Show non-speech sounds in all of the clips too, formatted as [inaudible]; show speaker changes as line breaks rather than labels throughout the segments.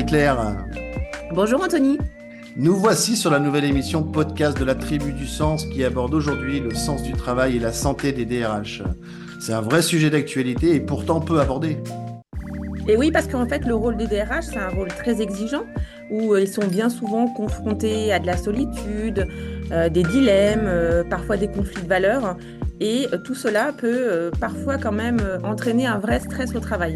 Bonjour Marie-Claire.
Bonjour Anthony.
Nous voici sur la nouvelle émission podcast de la Tribu du Sens qui aborde aujourd'hui le sens du travail et la santé des DRH. C'est un vrai sujet d'actualité et pourtant peu abordé.
Et oui, parce qu'en fait, le rôle des DRH, c'est un rôle très exigeant où euh, ils sont bien souvent confrontés à de la solitude, euh, des dilemmes, euh, parfois des conflits de valeurs. Et tout cela peut parfois quand même entraîner un vrai stress au travail.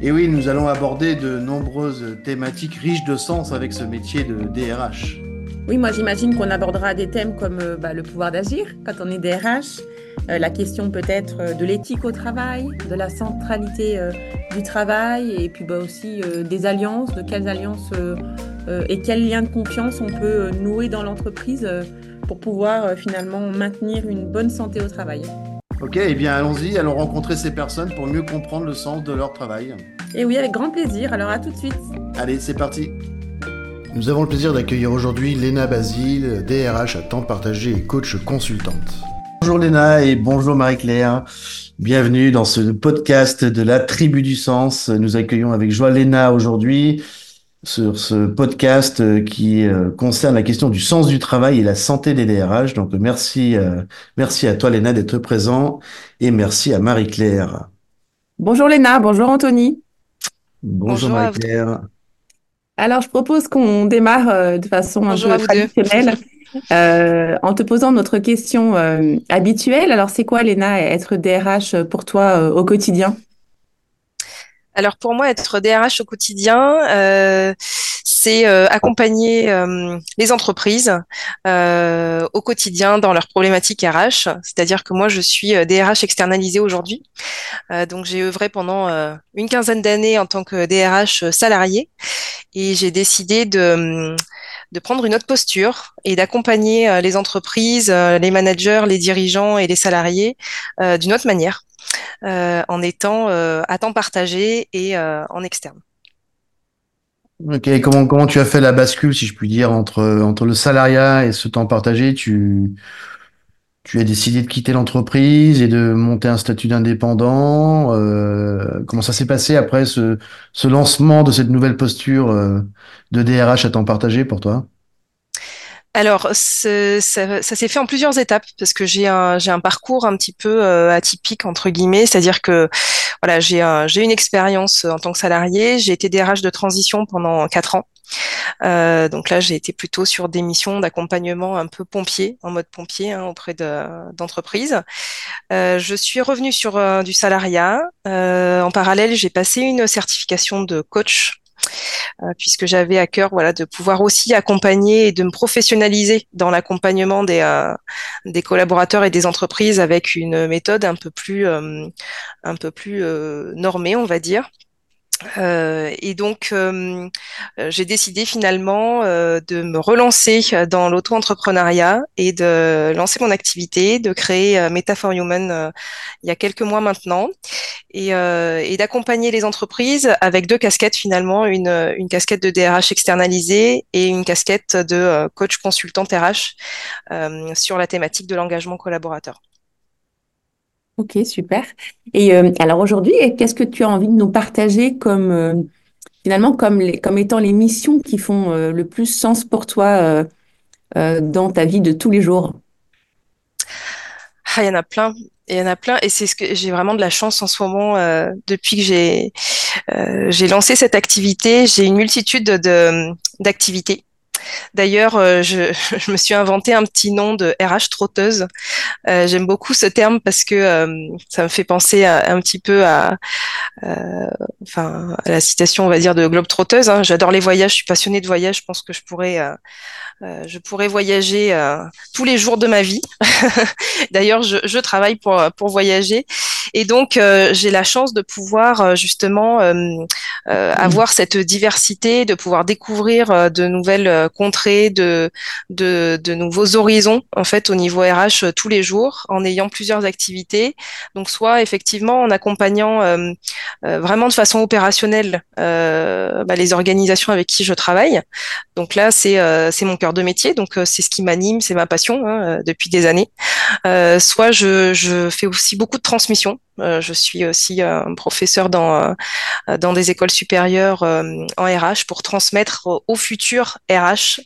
Et oui, nous allons aborder de nombreuses thématiques riches de sens avec ce métier de DRH.
Oui, moi j'imagine qu'on abordera des thèmes comme bah, le pouvoir d'agir quand on est DRH, euh, la question peut-être euh, de l'éthique au travail, de la centralité euh, du travail et puis bah, aussi des alliances, de quelles alliances et quels liens de confiance on peut nouer dans l'entreprise pour pouvoir finalement maintenir une bonne santé au travail.
Ok, eh bien allons-y, allons rencontrer ces personnes pour mieux comprendre le sens de leur travail.
Et oui, avec grand plaisir, alors à tout de suite.
Allez, c'est parti. Nous avons le plaisir d'accueillir aujourd'hui Léna Basile, DRH à temps partagé et coach consultante. Bonjour Léna et bonjour Marie-Claire. Bienvenue dans ce podcast de la Tribu du Sens. Nous accueillons avec joie Léna aujourd'hui sur ce podcast qui euh, concerne la question du sens du travail et la santé des DRH. Donc merci, euh, merci à toi Léna d'être présent et merci à Marie-Claire.
Bonjour Léna, bonjour Anthony.
Bonjour, Marie-Claire.
Alors je propose qu'on démarre euh, de façon un peu traditionnelle. Euh, en te posant notre question euh, habituelle, alors c'est quoi, Léna, être DRH pour toi euh, au quotidien?
Alors pour moi, être DRH au quotidien, c'est accompagner les entreprises au quotidien dans leurs problématiques RH. C'est-à-dire que moi, je suis DRH externalisée aujourd'hui. donc j'ai œuvré pendant une quinzaine d'années en tant que DRH salarié et j'ai décidé de de prendre une autre posture et d'accompagner euh, les entreprises, euh, les managers, les dirigeants et les salariés euh, d'une autre manière, en étant à temps partagé et en externe.
Ok, comment, comment tu as fait la bascule, si je puis dire, entre, entre le salariat et ce temps partagé? Tu, tu as décidé de quitter l'entreprise et de monter un statut d'indépendant. comment ça s'est passé après ce, ce lancement de cette nouvelle posture de DRH à temps partagé pour toi?
Alors, ça, s'est fait en plusieurs étapes parce que j'ai un, un parcours un petit peu euh, atypique entre guillemets, c'est-à-dire que voilà, j'ai, j'ai une expérience en tant que salarié, j'ai été DRH de transition pendant quatre ans. Euh, donc là, j'ai été plutôt sur des missions d'accompagnement un peu pompier, en mode pompier hein, auprès de, d'entreprises. Euh, je suis revenue sur euh, du salariat. En parallèle, j'ai passé une certification de coach puisque j'avais à cœur voilà de pouvoir aussi accompagner et de me professionnaliser dans l'accompagnement des euh, des collaborateurs et des entreprises avec une méthode un peu plus euh, un peu plus normée on va dire euh, et donc, euh, euh, j'ai décidé finalement de me relancer dans l'auto-entrepreneuriat et de lancer mon activité, de créer Meta for Human il y a quelques mois maintenant, et, et d'accompagner les entreprises avec deux casquettes finalement, une, une casquette de DRH externalisée et une casquette de coach consultant RH sur la thématique de l'engagement collaborateur.
Ok, super. Et euh, alors aujourd'hui, qu'est-ce que tu as envie de nous partager comme euh, finalement comme comme étant les missions qui font euh, le plus sens pour toi dans ta vie de tous les jours?
Ah, il y en a plein. Il y en a plein et c'est ce que j'ai vraiment de la chance en ce moment depuis que j'ai j'ai lancé cette activité, j'ai une multitude de d'activités D'ailleurs, euh, [laughs] je, me suis inventé un petit nom de RH trotteuse. Euh, J'aime beaucoup ce terme parce que euh, ça me fait penser un petit peu à, enfin, à la citation, on va dire, de Globe trotteuse. Hein. J'adore les voyages, je suis passionnée de voyage. Je pense que je pourrais, je pourrais voyager tous les jours de ma vie. [laughs] D'ailleurs, je, je, travaille pour pour voyager et donc j'ai la chance de pouvoir justement mmh. avoir cette diversité, de pouvoir découvrir de nouvelles contrées, de, de, de, nouveaux horizons en fait au niveau RH euh, tous les jours en ayant plusieurs activités. Donc soit effectivement en accompagnant euh, euh, vraiment de façon opérationnelle bah, les organisations avec qui je travaille. Donc là c'est c'est mon cœur de métier, donc c'est ce qui m'anime, c'est ma passion hein, depuis des années. soit je, je fais aussi beaucoup de transmission je suis aussi un professeur dans dans des écoles supérieures en RH pour transmettre aux futurs RH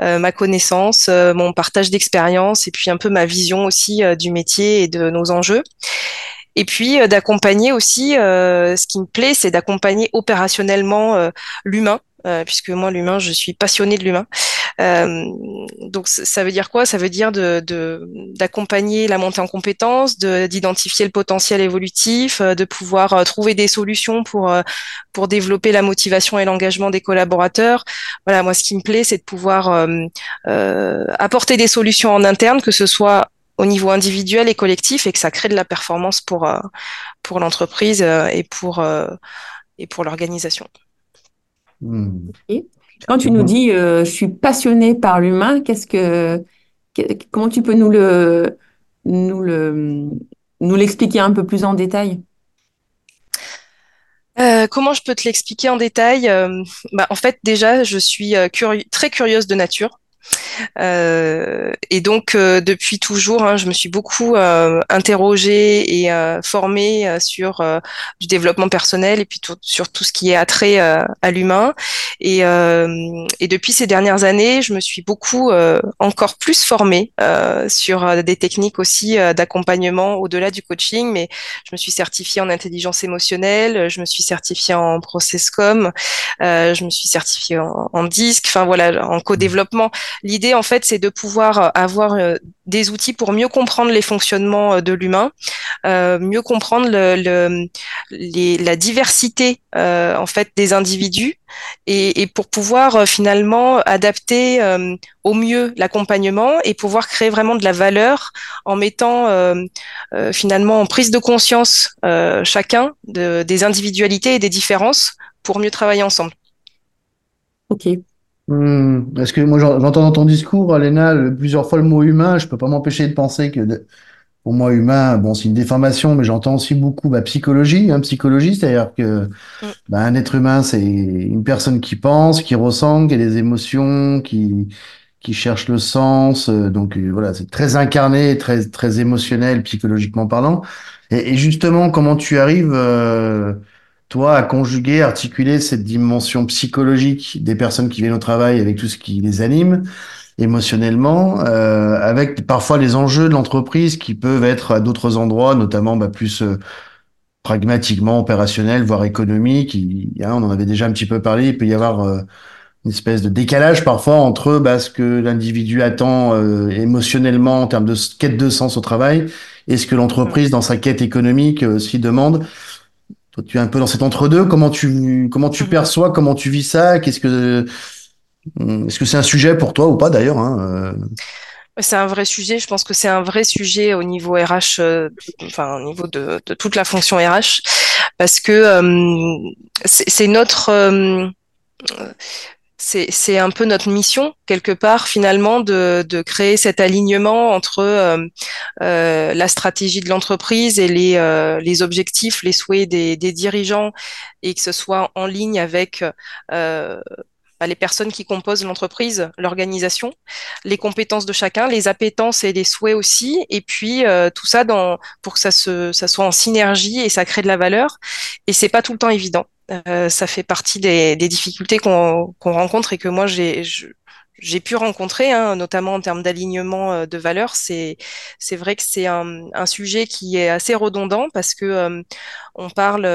ma connaissance, mon partage d'expérience et puis un peu ma vision aussi du métier et de nos enjeux. Et puis d'accompagner aussi, ce qui me plaît, c'est d'accompagner opérationnellement l'humain euh, puisque moi, l'humain, je suis passionnée de l'humain. Euh, donc, ça veut dire quoi? Ça veut dire d'accompagner la montée en compétences, d'identifier le potentiel évolutif, euh, de pouvoir trouver des solutions pour pour développer la motivation et l'engagement des collaborateurs. Voilà, moi, ce qui me plaît, c'est de pouvoir apporter des solutions en interne, que ce soit au niveau individuel et collectif, et que ça crée de la performance pour pour l'entreprise et pour et pour l'organisation.
Quand tu nous dis euh, je suis passionné par l'humain, qu'est-ce que, comment tu peux nous le, nous le, nous l'expliquer un peu plus en détail?
Euh, comment je peux te l'expliquer en détail? Euh, bah, En fait, déjà, je suis très curieuse de nature. Euh, et donc euh, depuis toujours, hein, je me suis beaucoup euh, interrogée et formée sur du développement personnel et puis sur tout ce qui est attrait à l'humain. Et, et, depuis ces dernières années, je me suis beaucoup encore plus formée sur des techniques aussi d'accompagnement au-delà du coaching. Mais je me suis certifiée en intelligence émotionnelle, je me suis certifiée en processcom, je me suis certifiée en, en disque, enfin voilà, en co-développement. L'idée, en fait, c'est de pouvoir euh, avoir euh, des outils pour mieux comprendre les fonctionnements euh, de l'humain, mieux comprendre le, la diversité en fait des individus et, pour pouvoir finalement adapter au mieux l'accompagnement et pouvoir créer vraiment de la valeur en mettant finalement en prise de conscience chacun de, des individualités et des différences pour mieux travailler ensemble.
Ok,
Hmm. Est-ce que moi j'entends dans ton discours, Léna, plusieurs fois le mot humain, je peux pas m'empêcher de penser que pour moi humain, bon c'est une déformation, mais j'entends aussi beaucoup bah, psychologie, hein, psychologie, c'est-à-dire que mm. bah, un être humain c'est une personne qui pense, qui ressent, qui a des émotions, qui qui cherche le sens, euh, donc euh, voilà c'est très incarné, très très émotionnel psychologiquement parlant. Et, justement comment tu arrives euh, toi, à conjuguer, articuler cette dimension psychologique des personnes qui viennent au travail avec tout ce qui les anime émotionnellement, euh, avec parfois les enjeux de l'entreprise qui peuvent être à d'autres endroits, notamment bah, plus euh, pragmatiquement opérationnels, voire économiques. Hein, on en avait déjà un petit peu parlé. Il peut y avoir euh, une espèce de décalage parfois entre bah, ce que l'individu attend euh, émotionnellement en termes de quête de sens au travail et ce que l'entreprise dans sa quête économique aussi demande. Toi, tu es un peu dans cet entre-deux. Comment tu, comment tu mhm. perçois, comment tu vis ça? Qu'est-ce que, hmm, est-ce que c'est un sujet pour toi ou pas d'ailleurs hein, euh?
C'est un vrai sujet. Je pense que c'est un vrai sujet au niveau RH, euh, enfin au niveau de, de, toute la fonction RH, parce que euh, c'est notre c'est un peu notre mission quelque part finalement de, créer cet alignement entre euh, euh, la stratégie de l'entreprise et les, euh, les objectifs, les souhaits des, dirigeants et que ce soit en ligne avec les personnes qui composent l'entreprise, l'organisation, les compétences de chacun, les appétences et les souhaits aussi, et puis tout ça dans, pour que ça, se, ça soit en synergie et ça crée de la valeur. Et c'est pas tout le temps évident. Euh, ça fait partie des, difficultés qu'on rencontre et que moi j'ai j'ai pu rencontrer, hein, notamment en termes d'alignement euh, de valeurs. C'est c'est vrai que c'est un, un, sujet qui est assez redondant parce que euh, on parle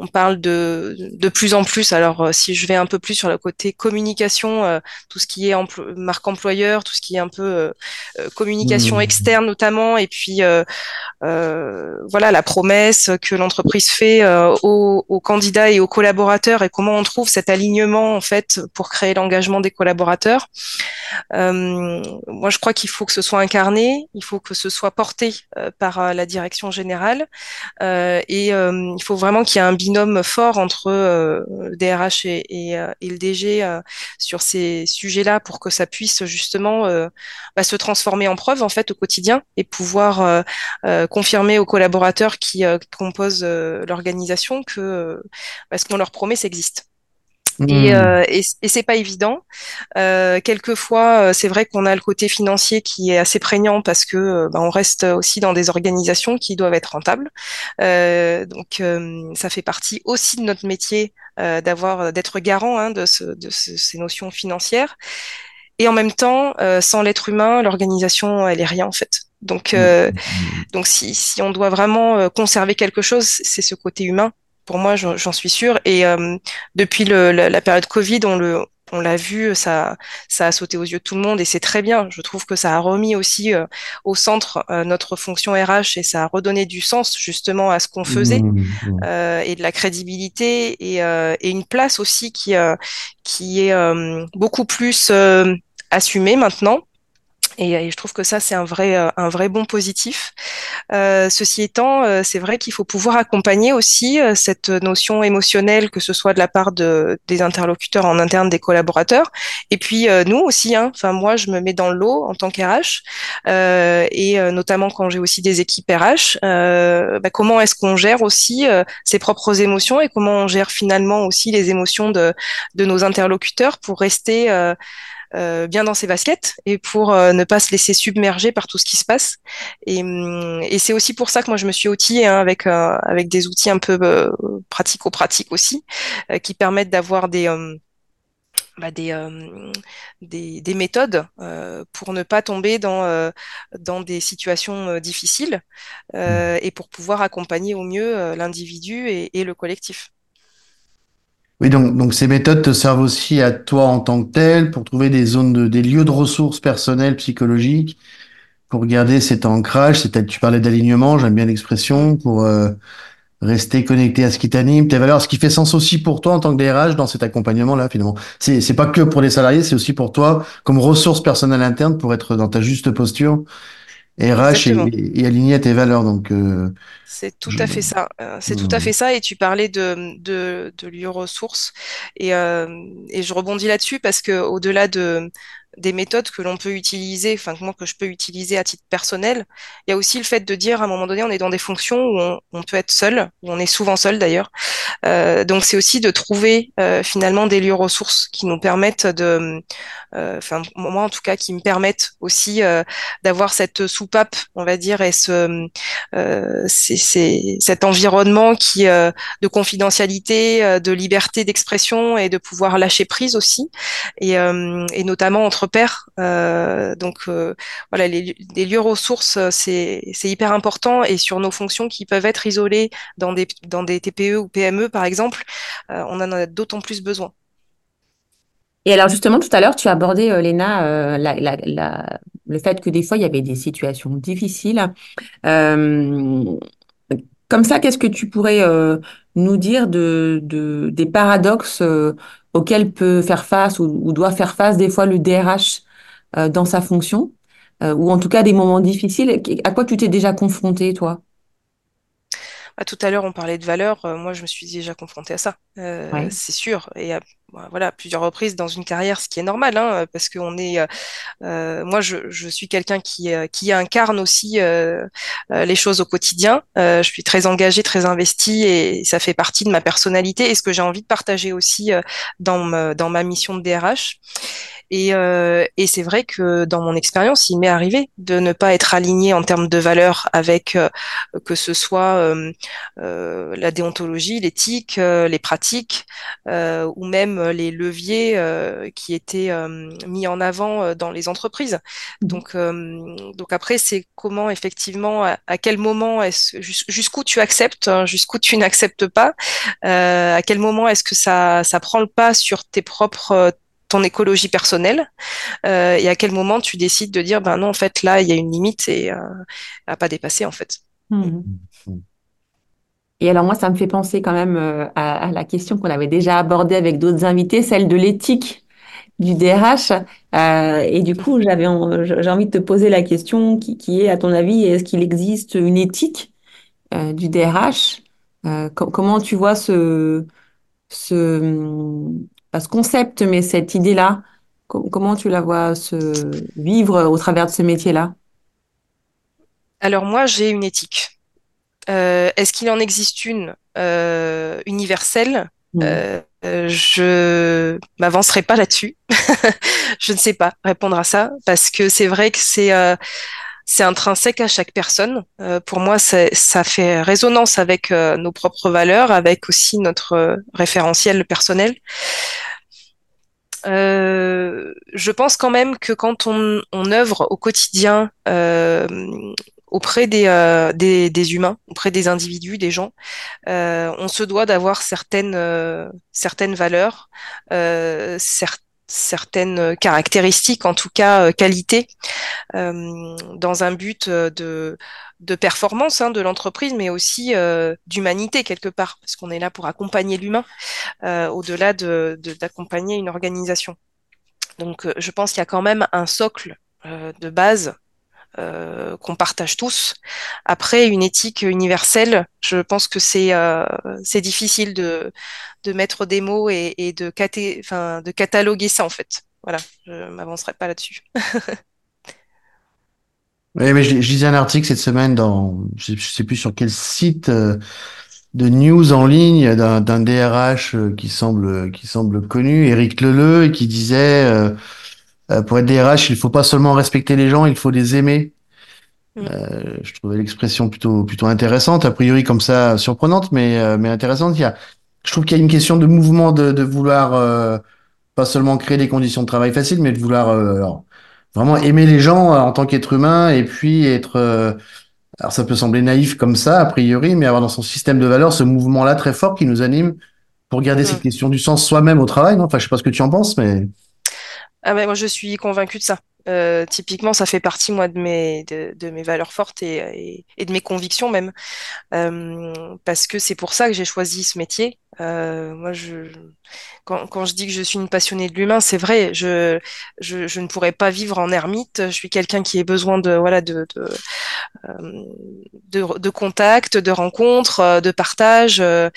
on parle de, de plus en plus. Alors, euh, si je vais un peu plus sur le côté communication, euh, tout ce qui est marque employeur, tout ce qui est un peu euh, communication mmh. externe notamment, et puis voilà la promesse que l'entreprise fait aux, aux, candidats et aux collaborateurs et comment on trouve cet alignement en fait pour créer l'engagement des collaborateurs. moi, je crois qu'il faut que ce soit incarné, il faut que ce soit porté par la direction générale, et il faut vraiment qu'il y ait un binôme fort entre euh, le DRH et, euh, et, le DG euh, sur ces sujets-là pour que ça puisse justement bah, se transformer en preuve en fait au quotidien et pouvoir confirmer aux collaborateurs qui composent l'organisation que bah, ce qu'on leur promet, ça existe. Et, euh, et, et c'est pas évident. Euh, quelquefois, euh, c'est vrai qu'on a le côté financier qui est assez prégnant parce que euh, bah, on reste aussi dans des organisations qui doivent être rentables. Euh, donc, ça fait partie aussi de notre métier d'avoir d'être garant hein, de, ce, de ce, ces notions financières. Et en même temps, sans l'être humain, l'organisation, elle est rien en fait. Donc, mmh. donc si, si on doit vraiment conserver quelque chose, c'est ce côté humain pour moi, j'en suis sûre. Et euh, depuis le, la, la, période Covid, on le on l'a vu, ça, ça a sauté aux yeux de tout le monde et c'est très bien. Je trouve que ça a remis aussi euh, au centre euh, notre fonction RH et ça a redonné du sens justement à ce qu'on faisait mmh, mmh. Euh, et de la crédibilité et, et une place aussi qui, qui est beaucoup plus assumée maintenant. Et, je trouve que ça, c'est un vrai, euh, un vrai bon positif. Euh, ceci étant, euh, c'est vrai qu'il faut pouvoir accompagner aussi cette notion émotionnelle, que ce soit de la part de, des interlocuteurs en interne, des collaborateurs, et puis nous aussi. Hein, enfin, moi, je me mets dans le lot en tant qu'RH, et notamment quand j'ai aussi des équipes RH. Bah, comment est-ce qu'on gère aussi ses propres émotions et comment on gère finalement aussi les émotions de, de nos interlocuteurs pour rester euh, bien dans ses baskets et pour euh, ne pas se laisser submerger par tout ce qui se passe. Et, hum, et c'est aussi pour ça que moi je me suis outillée hein, avec euh, avec des outils un peu pratico-pratiques aussi, qui permettent d'avoir des bah, des, des, des, méthodes euh, pour ne pas tomber dans, dans des situations difficiles euh, et pour pouvoir accompagner au mieux l'individu et, et, le collectif.
Oui, donc, donc ces méthodes te servent aussi à toi en tant que tel pour trouver des zones de, des lieux de ressources personnelles, psychologiques, pour garder cet ancrage. C'est tu parlais d'alignement, j'aime bien l'expression, pour euh, rester connecté à ce qui t'anime, tes valeurs, ce qui fait sens aussi pour toi en tant que DRH dans cet accompagnement-là, finalement. C'est, c'est pas que pour les salariés, c'est aussi pour toi comme ressource personnelle interne pour être dans ta juste posture RH et, et, aligné à tes valeurs. Donc, euh,
c'est tout à fait ça. Euh, c'est tout à fait ça. Et tu parlais de, de, de lieux ressources. Et, euh, et je rebondis là-dessus parce que au-delà de, des méthodes que l'on peut utiliser, enfin que moi que je peux utiliser à titre personnel. Il y a aussi le fait de dire à un moment donné, on est dans des fonctions où on, peut être seul, où on est souvent seul d'ailleurs. Euh, donc c'est aussi de trouver euh, finalement des lieux ressources qui nous permettent de, euh, enfin moi en tout cas, qui me permettent aussi euh, d'avoir cette soupape, on va dire, et ce, euh, c'est, cet environnement qui de confidentialité, de liberté d'expression et de pouvoir lâcher prise aussi, et, et notamment entre pairs. Euh, donc euh, voilà, les, lieux ressources, euh, c'est hyper important et sur nos fonctions qui peuvent être isolées dans des, dans des TPE ou PME par exemple, on en a d'autant plus besoin.
Et alors justement, tout à l'heure, tu as abordé, Léna, la, le fait que des fois, il y avait des situations difficiles. Euh, comme ça, qu'est-ce que tu pourrais euh, nous dire de, de, des paradoxes auquel peut faire face ou, doit faire face des fois le DRH euh, dans sa fonction, euh, ou en tout cas des moments difficiles? À quoi tu t'es déjà confronté, toi?
Bah, tout à l'heure, on parlait de valeurs. Euh, moi, je me suis déjà confrontée à ça, euh, c'est sûr. Et voilà, plusieurs reprises dans une carrière, ce qui est normal, hein, parce qu'on est. Euh, moi, je, suis quelqu'un qui, qui incarne aussi les choses au quotidien. je suis très engagée, très investie, et ça fait partie de ma personnalité et ce que j'ai envie de partager aussi dans, ma, dans ma mission de DRH. Et, euh, et c'est vrai que dans mon expérience, il m'est arrivé de ne pas être aligné en termes de valeurs avec euh, que ce soit euh, euh la déontologie, l'éthique, euh, les pratiques ou même les leviers qui étaient mis en avant dans les entreprises. Mmh. Donc, donc après, c'est comment effectivement, à, quel moment est-ce jusqu'où tu acceptes, hein, jusqu'où tu n'acceptes pas, à quel moment est-ce que ça ça prend le pas sur tes propres ton écologie personnelle euh, et à quel moment tu décides de dire ben non en fait là il y a une limite et euh, à pas dépasser en fait.
Mmh. Et alors moi ça me fait penser quand même euh, à, la question qu'on avait déjà abordée avec d'autres invités, celle de l'éthique du DRH. Euh, et du coup j'avais j'ai envie de te poser la question qui, est à ton avis est-ce qu'il existe une éthique euh, du DRH Comment tu vois ce ce pas ce concept, mais cette idée-là, comment tu la vois se vivre au travers de ce métier-là?
Alors moi, j'ai une éthique. Euh, est-ce qu'il en existe une euh, universelle? Euh, je m'avancerai pas là-dessus. [laughs] je ne sais pas répondre à ça parce que c'est vrai que c'est euh, c'est intrinsèque à chaque personne. Euh, pour moi, ça fait résonance avec euh, nos propres valeurs, avec aussi notre euh, référentiel personnel. Euh, je pense quand même que quand on, on œuvre au quotidien euh, auprès des, euh, des, des, humains, auprès des individus, des gens, on se doit d'avoir certaines, certaines valeurs, certaines certaines caractéristiques, en tout cas euh, qualités, euh, dans un but euh, de, de performance hein, de l'entreprise, mais aussi d'humanité quelque part, parce qu'on est là pour accompagner l'humain au-delà de, d'accompagner une organisation. Donc je pense qu'il y a quand même un socle de base euh, qu'on partage tous. Après, une éthique universelle, je pense que c'est euh, difficile de, mettre des mots et, de, cataloguer ça en fait. Voilà, je m'avancerai pas là-dessus. [laughs]
Oui, mais je, je, lisais un article cette semaine dans, je sais, sais plus sur quel site euh, de news en ligne d'un DRH qui semble semble connu, Éric Leleu, qui disait euh, pour être DRH, il faut pas seulement respecter les gens, il faut les aimer. Mm. Euh, je trouvais l'expression plutôt plutôt intéressante, a priori comme ça surprenante, mais euh, mais intéressante. Il y a, je trouve qu'il y a une question de mouvement, de, de vouloir euh, pas seulement créer des conditions de travail faciles, mais de vouloir euh, alors, vraiment aimer les gens en tant qu'être humain et puis être alors ça peut sembler naïf comme ça a priori, mais avoir dans son système de valeurs ce mouvement-là très fort qui nous anime pour garder mm. cette question du sens soi-même au travail. Non? Enfin, je sais pas ce que tu en penses, mais
ah ben, moi, je suis convaincue de ça. Euh, typiquement, ça fait partie moi de mes de, mes valeurs fortes et, et, et, de mes convictions même, euh, parce que c'est pour ça que j'ai choisi ce métier. Euh, moi, je, quand, quand, je dis que je suis une passionnée de l'humain, c'est vrai. Je, je, je, ne pourrais pas vivre en ermite. Je suis quelqu'un qui a besoin de voilà de de, euh, de, de contact, de rencontres, euh, de partage. Euh,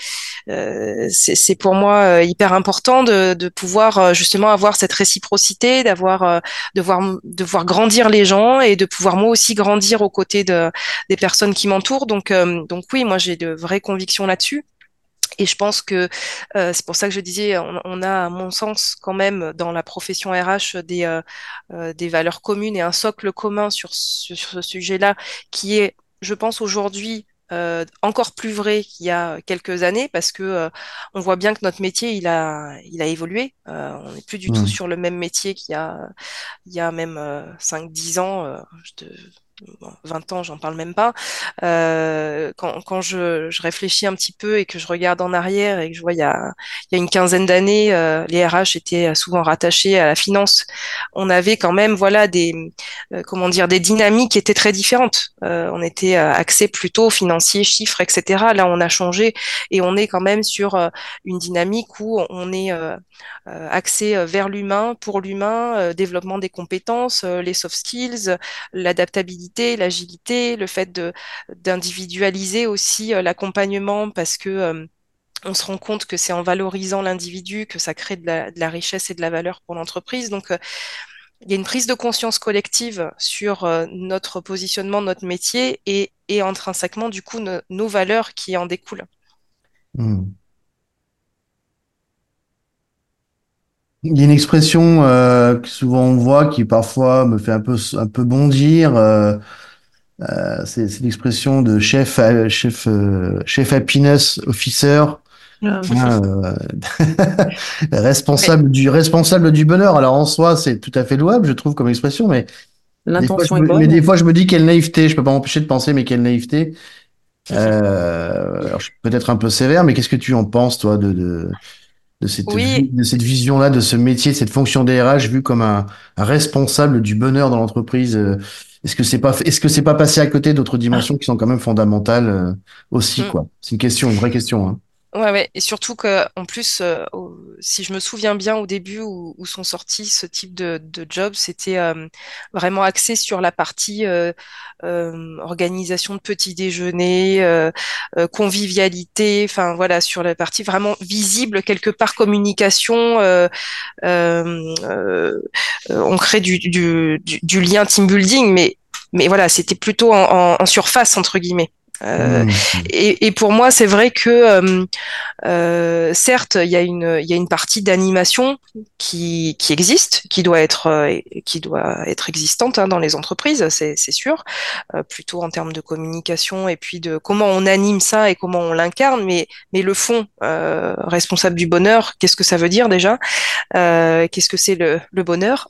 c'est pour moi hyper important de, de pouvoir justement avoir cette réciprocité, d'avoir de voir de voir grandir les gens et de pouvoir moi aussi grandir aux côtés de des personnes qui m'entourent. Donc donc oui, moi j'ai de vraies convictions là-dessus. Et je pense que euh, c'est pour ça que je disais, on, on, a, à mon sens, quand même, dans la profession RH, des, euh, euh, des valeurs communes et un socle commun sur, sur, sur ce sujet-là, qui est, je pense, aujourd'hui euh, encore plus vrai qu'il y a quelques années, parce que euh, on voit bien que notre métier, il a, il a évolué. on n'est plus du tout mmh. sur le même métier qu'il y a, il y a même 5-10 ans. je te, 20 ans, j'en parle même pas. Euh, quand, quand je, je, réfléchis un petit peu et que je regarde en arrière et que je vois il y a, il y a une quinzaine d'années, euh, les RH étaient souvent rattachés à la finance. On avait quand même voilà des euh, comment dire des dynamiques qui étaient très différentes. Euh, on était axé plutôt financier, chiffres, etc. Là, on a changé et on est quand même sur une dynamique où on est axé vers l'humain, pour l'humain, développement des compétences, les soft skills, l'adaptabilité l'agilité, le fait d'individualiser aussi euh, l'accompagnement parce que euh, on se rend compte que c'est en valorisant l'individu que ça crée de la, richesse et de la valeur pour l'entreprise. Donc, euh, il y a une prise de conscience collective sur notre positionnement, notre métier et, intrinsèquement, du coup, nos valeurs qui en découlent. Hmm.
Il y a une expression euh, que souvent on voit qui parfois me fait un peu un peu bondir. Euh, euh, c'est l'expression de chef chef chef happiness officer. Ah. Hein, [laughs] responsable du responsable du bonheur. Alors en soi, c'est tout à fait louable, je trouve comme expression, mais
l'intention est
bonne. Mais des fois, je me dis quelle naïveté. Je peux pas m'empêcher de penser, mais quelle naïveté. Euh, peut-être un peu sévère, mais qu'est-ce que tu en penses, toi, de, de de cette,
oui.
de cette vision-là, de ce métier, de cette fonction DRH vu comme un, un responsable du bonheur dans l'entreprise. Euh, est-ce que c'est pas, est-ce que c'est pas passé à côté d'autres dimensions qui sont quand même fondamentales euh, aussi, mm. quoi? C'est une question, une vraie question. Hein.
Ouais, ouais, et surtout que en plus, euh, si je me souviens bien au début où, où sont sortis ce type de, de job, c'était euh, vraiment axé sur la partie euh organisation de petits déjeuners, euh, convivialité, enfin voilà, sur la partie vraiment visible quelque part communication. on crée du, lien team building, mais mais voilà, c'était plutôt en surface entre guillemets. Euh, mmh. et, et, pour moi, c'est vrai que euh, euh, certes, il y a une il y a une partie d'animation qui qui existe, qui doit être qui doit être existante hein, dans les entreprises, c'est c'est sûr, plutôt en termes de communication et puis de comment on anime ça et comment on l'incarne. Mais mais le fond responsable du bonheur, qu'est-ce que ça veut dire déjà? Qu'est-ce que c'est le le bonheur?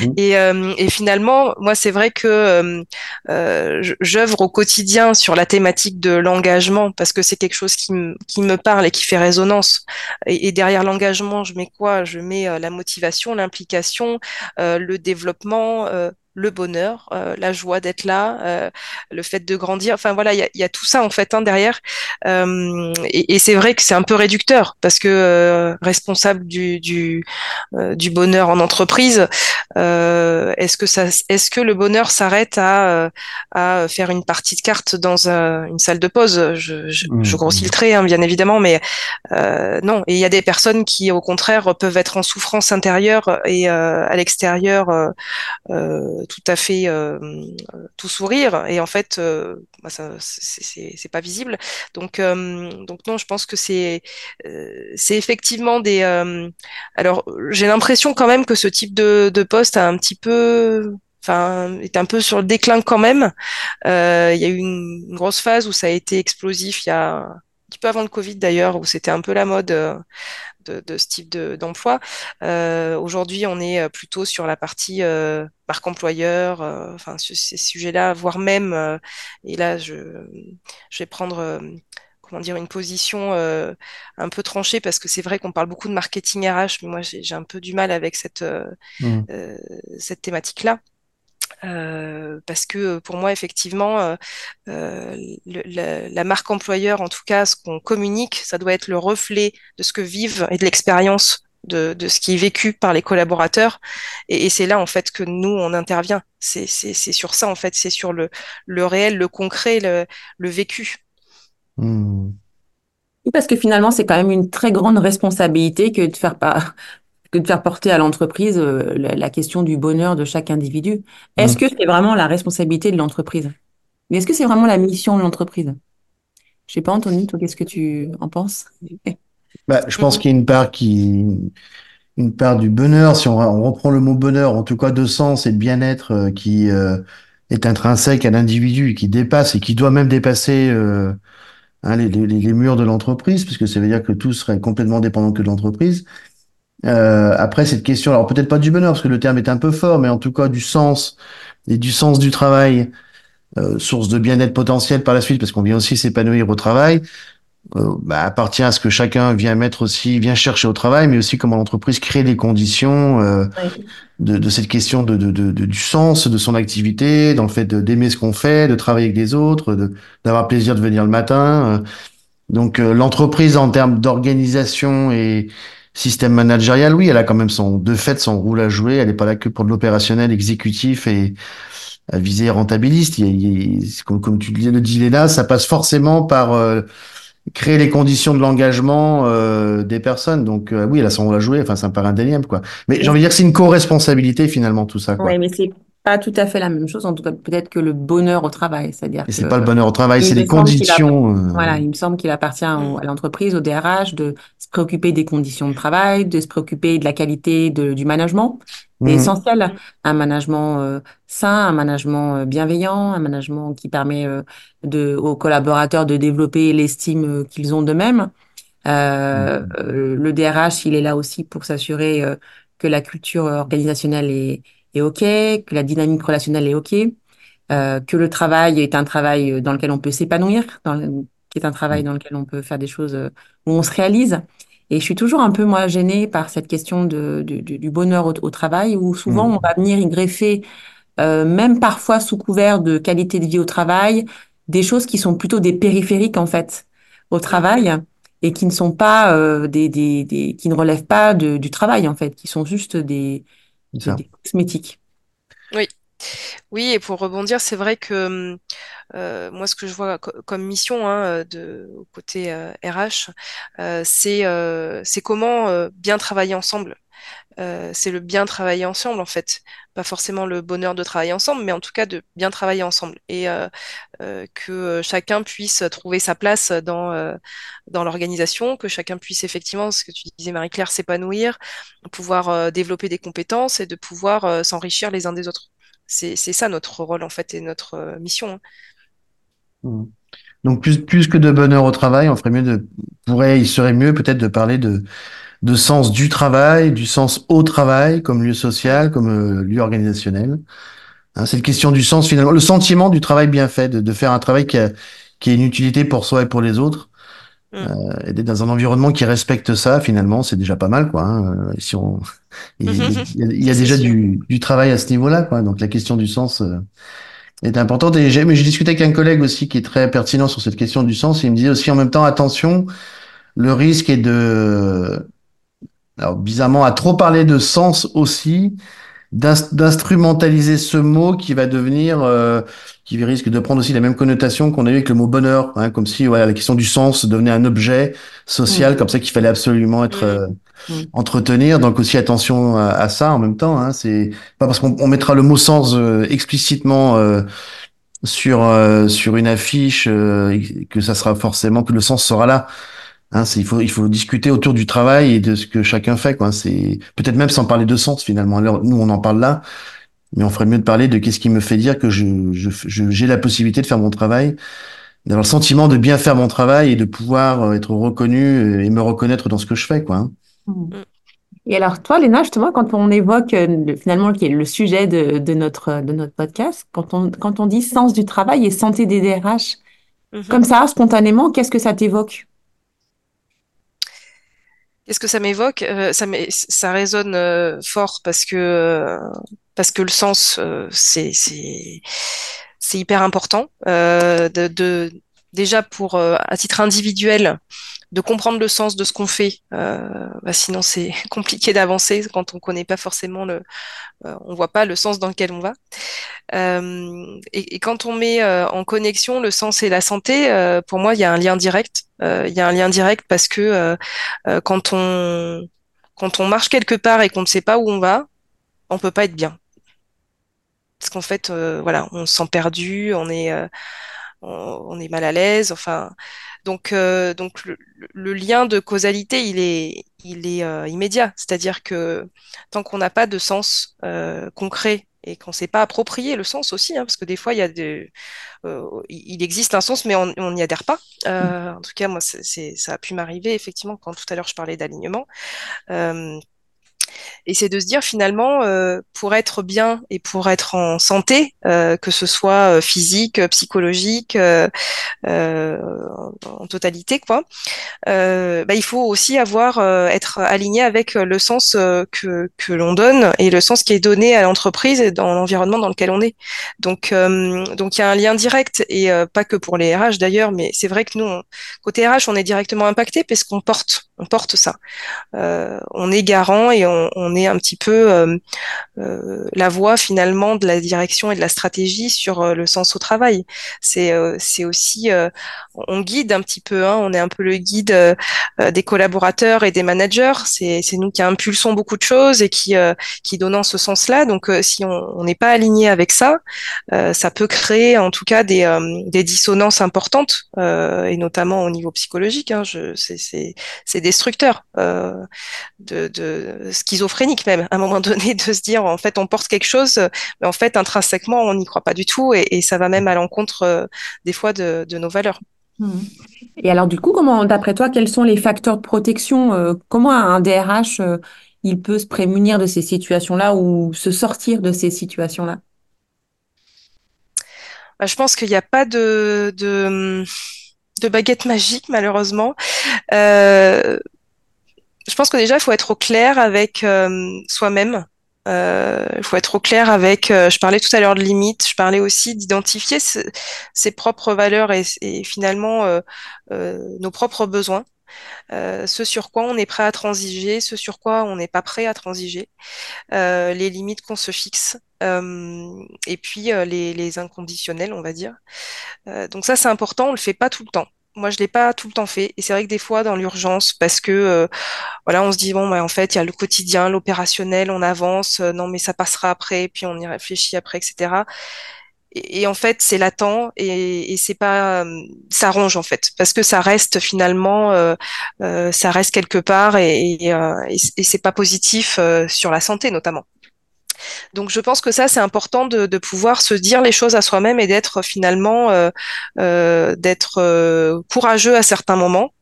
Mmh. [laughs] et, et finalement, moi, c'est vrai que j'œuvre au quotidien sur la thématique de l'engagement parce que c'est quelque chose qui, qui, me parle et qui fait résonance. Et, derrière l'engagement, je mets quoi? Je mets euh, la motivation, l'implication, euh, le développement, euh, le bonheur, euh, la joie d'être là, euh, le fait de grandir. Enfin voilà, il y a, y a, tout ça en fait hein, derrière. Euh, et, et c'est vrai que c'est un peu réducteur parce que responsable du du, du, bonheur en entreprise, est-ce que ça, est-ce que le bonheur s'arrête à à faire une partie de cartes dans une salle de pause? Je, je, mmh, je grossis le mmh. trait hein, bien évidemment, mais non. Et il y a des personnes qui au contraire peuvent être en souffrance intérieure et à l'extérieur tout à fait euh, tout sourire. Et en fait euh, bah, ça c'est pas visible. Donc euh, donc non je pense que c'est c'est effectivement des alors j'ai l'impression quand même que ce type de, poste a un petit peu enfin est un peu sur le déclin quand même. Il y a eu une, grosse phase où ça a été explosif il y a un petit peu avant le Covid d'ailleurs où c'était un peu la mode de, ce type d'emploi. Euh, Aujourd'hui, on est euh, plutôt sur la partie euh, marque employeur, enfin ces sujets-là, voire même, et là, je, je vais prendre comment dire une position un peu tranchée parce que c'est vrai qu'on parle beaucoup de marketing RH, mais moi j'ai un peu du mal avec cette mmh. cette thématique-là. Euh, parce que pour moi, effectivement, euh, euh le, la, marque employeur, en tout cas, ce qu'on communique, ça doit être le reflet de ce que vivent et de l'expérience de, de, ce qui est vécu par les collaborateurs. Et, et c'est là, en fait, que nous, on intervient. C'est sur ça, en fait, c'est sur le, le réel, le concret, le, le vécu.
Mmh. Parce que finalement, c'est quand même une très grande responsabilité que de faire pas que de faire porter à l'entreprise euh, la, question du bonheur de chaque individu. Est-ce mmh. que c'est vraiment la responsabilité de l'entreprise? Est-ce que c'est vraiment la mission de l'entreprise? Je sais pas, Anthony, toi, qu'est-ce que tu en penses?
Bah, Je pense qu'il y a une part qui une part du bonheur, si on, on, reprend le mot bonheur, en tout cas de sens et de bien-être euh, qui euh, est intrinsèque à l'individu, qui dépasse et qui doit même dépasser hein, les, les, les, murs de l'entreprise, puisque ça veut dire que tout serait complètement dépendant que de l'entreprise. Euh, après cette question, alors peut-être pas du bonheur parce que le terme est un peu fort, mais en tout cas du sens et du sens du travail, euh, source de bien-être potentiel par la suite, parce qu'on vient aussi s'épanouir au travail, euh, bah, appartient à ce que chacun vient mettre aussi, vient chercher au travail, mais aussi comment l'entreprise crée les conditions euh, de, de, cette question de, de, de, du sens de son activité, dans le fait d'aimer ce qu'on fait, de travailler avec les autres, d'avoir plaisir de venir le matin. Euh. donc l'entreprise en termes d'organisation et Système managérial, oui, elle a quand même son, de fait, son rôle à jouer. Elle n'est pas là que pour de l'opérationnel exécutif et à viser rentabiliste. Il, comme, tu le dis, Léna, ça passe forcément par euh, créer les conditions de l'engagement euh, des personnes. Donc euh, oui, elle a son rôle à jouer. Enfin, c'est un peu indéniable, quoi. Mais j'ai envie de dire que c'est une co-responsabilité finalement tout ça. Quoi.
Oui, mais c'est pas tout à fait la même chose, en tout cas peut-être que le bonheur au travail, c'est-à-dire.
Et c'est pas le bonheur au travail, c'est les conditions.
Euh, voilà, il me semble qu'il appartient à l'entreprise, au DRH, de se préoccuper des conditions de travail, de se préoccuper de la qualité de, du management. C'est mmh. essentiel, un management euh, sain, un management euh, bienveillant, un management qui permet de, aux collaborateurs de développer l'estime qu'ils ont d'eux-mêmes. Euh, mmh. Le DRH, il est là aussi pour s'assurer que la culture organisationnelle est, est OK, que la dynamique relationnelle est OK, euh, que le travail est un travail dans lequel on peut s'épanouir, qui est un travail dans lequel on peut faire des choses euh, où on se réalise. Et je suis toujours un peu, moi, gênée par cette question de, du bonheur au, travail, où souvent mmh. on va venir y greffer, euh, même parfois sous couvert de qualité de vie au travail, des choses qui sont plutôt des périphériques, en fait, au travail, et qui ne sont pas euh, des, des, des, qui ne relèvent pas de, du travail, en fait, qui sont juste des, des cosmétiques.
Oui. Oui, et pour rebondir, c'est vrai que euh, moi, ce que je vois co- comme mission hein, de côté euh, RH, euh, c'est euh, c'est comment euh, bien travailler ensemble. Euh, c'est le bien travailler ensemble en fait, pas forcément le bonheur de travailler ensemble, mais en tout cas de bien travailler ensemble et euh, euh, que chacun puisse trouver sa place dans l'organisation, que chacun puisse effectivement, ce que tu disais Marie-Claire, s'épanouir, pouvoir développer des compétences et de pouvoir s'enrichir les uns des autres. C'est ça notre rôle en fait et notre mission. hein.
Mm. Donc plus, plus que de bonheur au travail, on ferait mieux de, pourrait, il serait mieux peut-être de parler de, de sens du travail, du sens au travail comme lieu social, comme euh, lieu organisationnel. Hein, c'est une question du sens finalement, le sentiment du travail bien fait, de, de faire un travail qui a, qui a une utilité pour soi et pour les autres,
mm.
euh, et d'être dans un environnement qui respecte ça finalement, c'est déjà pas mal quoi. Hein. Euh, Si on, [laughs] il y a, il y [laughs] déjà du, du travail à ce niveau-là quoi. Donc la question du sens euh, est importante. Et j'ai, mais j'ai discuté avec un collègue aussi qui est très pertinent sur cette question du sens. Et il me disait aussi en même temps attention, le risque est de alors bizarrement à trop parler de sens aussi d'ins- d'instrumentaliser ce mot qui va devenir, euh, qui risque de prendre aussi la même connotation qu'on a eu avec le mot bonheur, hein, comme si voilà, la question du sens devenait un objet social,
Mm.
comme ça qu'il fallait absolument être
Mm,
euh,
Mm.
entretenir. Donc aussi attention à, à ça en même temps. Hein, c'est pas parce qu'on on mettra le mot sens euh, explicitement euh, sur euh, sur une affiche euh, que ça sera forcément que le sens sera là. Hein, il faut, il faut discuter autour du travail et de ce que chacun fait, quoi. C'est peut-être même sans parler de sens finalement. Alors, nous, on en parle là, mais on ferait mieux de parler de qu'est-ce qui me fait dire que je, je, je- j'ai la possibilité de faire mon travail, d'avoir le sentiment de bien faire mon travail et de pouvoir euh, être reconnu et me reconnaître dans ce que je fais, quoi. hein.
Mm.
mm,
Et alors, toi, Léna, justement, quand on évoque euh, le- finalement qui est le sujet de, de notre, de notre podcast, quand on, quand on dit sens du travail et santé des DRH,
mhm.
comme ça, spontanément, qu'est-ce que ça t'évoque?
Qu'est-ce que ça m'évoque? Euh, ça ça résonne euh, fort parce que euh, parce que le sens euh, c'est c'est c'est hyper important euh, de, de déjà pour euh, à titre individuel de comprendre le sens de ce qu'on fait. Euh, bah, sinon c'est [laughs] compliqué d'avancer quand on connaît pas forcément le euh, on voit pas le sens dans lequel on va. Euh, et, et quand on met euh, en connexion le sens et la santé, euh, pour moi il y a un lien direct. Il y a un lien direct parce que quand on quand on marche quelque part et qu'on ne sait pas où on va, on peut pas être bien. Parce qu'en fait, voilà, on se sent perdu, on est, on, on est mal à l'aise. Enfin, donc, euh, donc le, le lien de causalité, il est, il est euh, immédiat. C'est-à-dire que tant qu'on n'a pas de sens euh, concret et qu'on ne s'est pas approprié le sens aussi, hein, parce que des fois, il y a euh, il existe un sens, mais on n'y adhère pas. Euh, en tout cas, moi, c'est- ça a pu m'arriver effectivement quand tout à l'heure je parlais d'alignement. Euh, et c'est de se dire finalement, euh, pour être bien et pour être en santé, euh, que ce soit euh, physique, psychologique, euh, euh, en, totalité, quoi, euh, bah, il faut aussi avoir être aligné avec le sens que, que l'on donne et le sens qui est donné à l'entreprise et dans l'environnement dans lequel on est. Donc, donc il y a un lien direct et pas que pour les RH d'ailleurs, mais c'est vrai que nous, côté RH, on est directement impacté parce qu'on porte, on porte ça. Euh, on est garant et on, est un petit peu euh, euh, la voie finalement de la direction et de la stratégie sur le sens au travail. C'est aussi on guide un petit peu, hein, on est un peu le guide des collaborateurs et des managers. C'est nous qui impulsons beaucoup de choses et qui donnons ce sens-là. Donc si on n'est pas aligné avec ça, ça peut créer en tout cas des dissonances importantes et notamment au niveau psychologique. Hein, destructeur. Euh, de, de schizophrénique même, à un moment donné, de se dire en fait on porte quelque chose, mais en fait intrinsèquement on n'y croit pas du tout et, et ça va même à l'encontre euh, des fois de, de nos valeurs.
Mm. Et alors, du coup, comment, d'après toi, quels sont les facteurs de protection? euh, comment un DRH, il peut se prémunir de ces situations-là ou se sortir de ces situations-là?
Bah, je pense qu'il n'y a pas de, de, de baguette magique malheureusement. Euh, je pense que déjà il faut être au clair avec euh, soi-même. Euh, il faut être au clair avec, je parlais tout à l'heure de limites, je parlais aussi d'identifier ses propres valeurs et, finalement nos propres besoins. Ce sur quoi on est prêt à transiger, ce sur quoi on n'est pas prêt à transiger, les limites qu'on se fixe, et puis les, inconditionnels, on va dire. donc ça, c'est important, on le fait pas tout le temps. Moi, je l'ai pas tout le temps fait, et c'est vrai que des fois, dans l'urgence, parce que voilà, on se dit bon, bah, en fait, il y a le quotidien, l'opérationnel, on avance, non, mais ça passera après, puis on y réfléchit après, etc et, en fait c'est latent et, c'est pas ça ronge en fait parce que ça reste finalement euh, euh, ça reste quelque part et, et, euh, c'est pas positif euh, sur la santé notamment. Donc je pense que ça c'est important de, de, pouvoir se dire les choses à soi-même et d'être finalement euh, d'être courageux à certains moments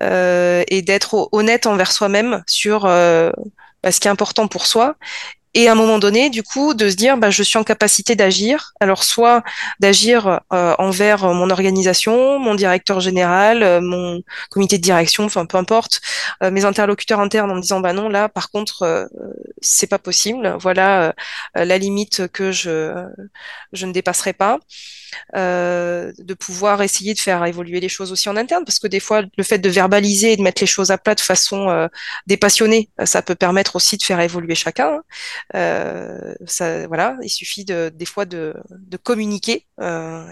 et d'être honnête envers soi-même sur bah, ce qui est important pour soi et à un moment donné, du coup, de se dire, bah, je suis en capacité d'agir. Alors, soit d'agir euh, envers mon organisation, mon directeur général, euh, mon comité de direction, enfin peu importe, euh, mes interlocuteurs internes, en me disant, bah non, là, par contre, c'est pas possible. Voilà la limite que je je ne dépasserai pas. Euh, de pouvoir essayer de faire évoluer les choses aussi en interne, parce que des fois, le fait de verbaliser et de mettre les choses à plat de façon euh, dépassionnée, euh, ça peut permettre aussi de faire évoluer chacun. Euh, ça, voilà, il suffit de, des fois de, communiquer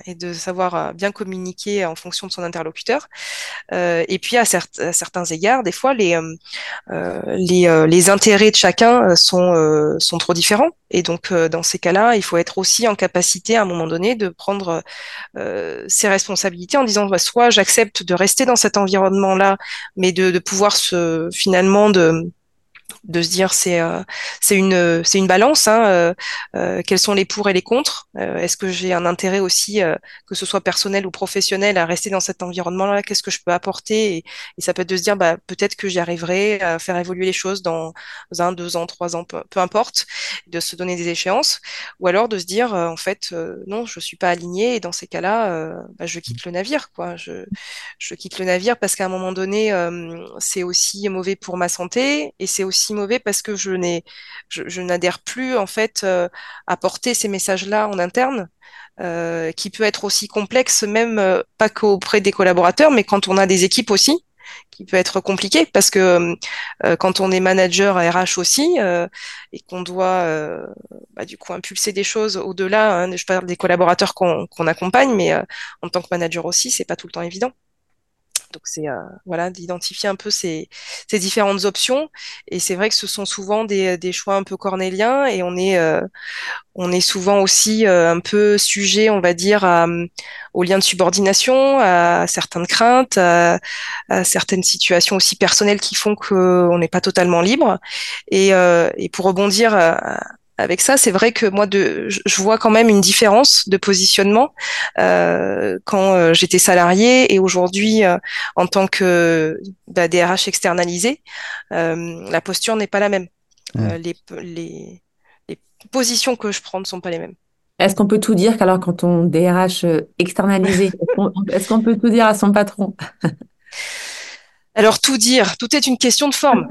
et de savoir bien communiquer en fonction de son interlocuteur. et puis, à, à, certains égards, des fois, les, les, les intérêts de chacun sont, sont trop différents. Et donc, dans ces cas-là, il faut être aussi en capacité, à un moment donné, de prendre euh, ses responsabilités en disant bah, soit j'accepte de rester dans cet environnement-là, mais de, de pouvoir se finalement de de se dire c'est euh, c'est une c'est une balance hein, euh, euh, quels sont les pour et les contre. Est-ce que j'ai un intérêt aussi que ce soit personnel ou professionnel à rester dans cet environnement là qu'est-ce que je peux apporter? Et, ça peut être de se dire bah peut-être que j'y arriverai à faire évoluer les choses dans un deux ans trois ans peu, peu importe de se donner des échéances. Ou alors de se dire en fait non je suis pas aligné et dans ces cas-là bah, je quitte le navire quoi. Je je quitte le navire parce qu'à un moment donné c'est aussi mauvais pour ma santé et c'est aussi mauvais parce que je n'ai, je, n'adhère plus en fait euh, à porter ces messages-là en interne. Euh, qui peut être aussi complexe, même euh, pas qu'auprès des collaborateurs, mais quand on a des équipes aussi, qui peut être compliqué parce que quand on est manager RH aussi et qu'on doit bah, du coup impulser des choses au-delà, hein, je parle des collaborateurs qu'on accompagne, mais en tant que manager aussi, c'est pas tout le temps évident. Donc c'est euh, voilà d'identifier un peu ces, ces, différentes options. Et c'est vrai que ce sont souvent des, des, choix un peu cornéliens et on est euh, on est souvent aussi euh, un peu sujet, on va dire, à, aux liens de subordination, à certaines craintes, à, à certaines situations aussi personnelles qui font qu'on n'est pas totalement libre. Et, et pour rebondir avec ça, c'est vrai que moi, de, je vois quand même une différence de positionnement euh, quand euh, j'étais salarié et aujourd'hui euh, en tant que bah, DRH externalisé, euh, la posture n'est pas la même. Les, les, les, positions que je prends ne sont pas les mêmes.
Est-ce qu'on peut tout dire qu'alors quand on DRH externalisé, [laughs] est-ce qu'on peut tout dire à son patron?
Alors tout dire, tout est une question de forme.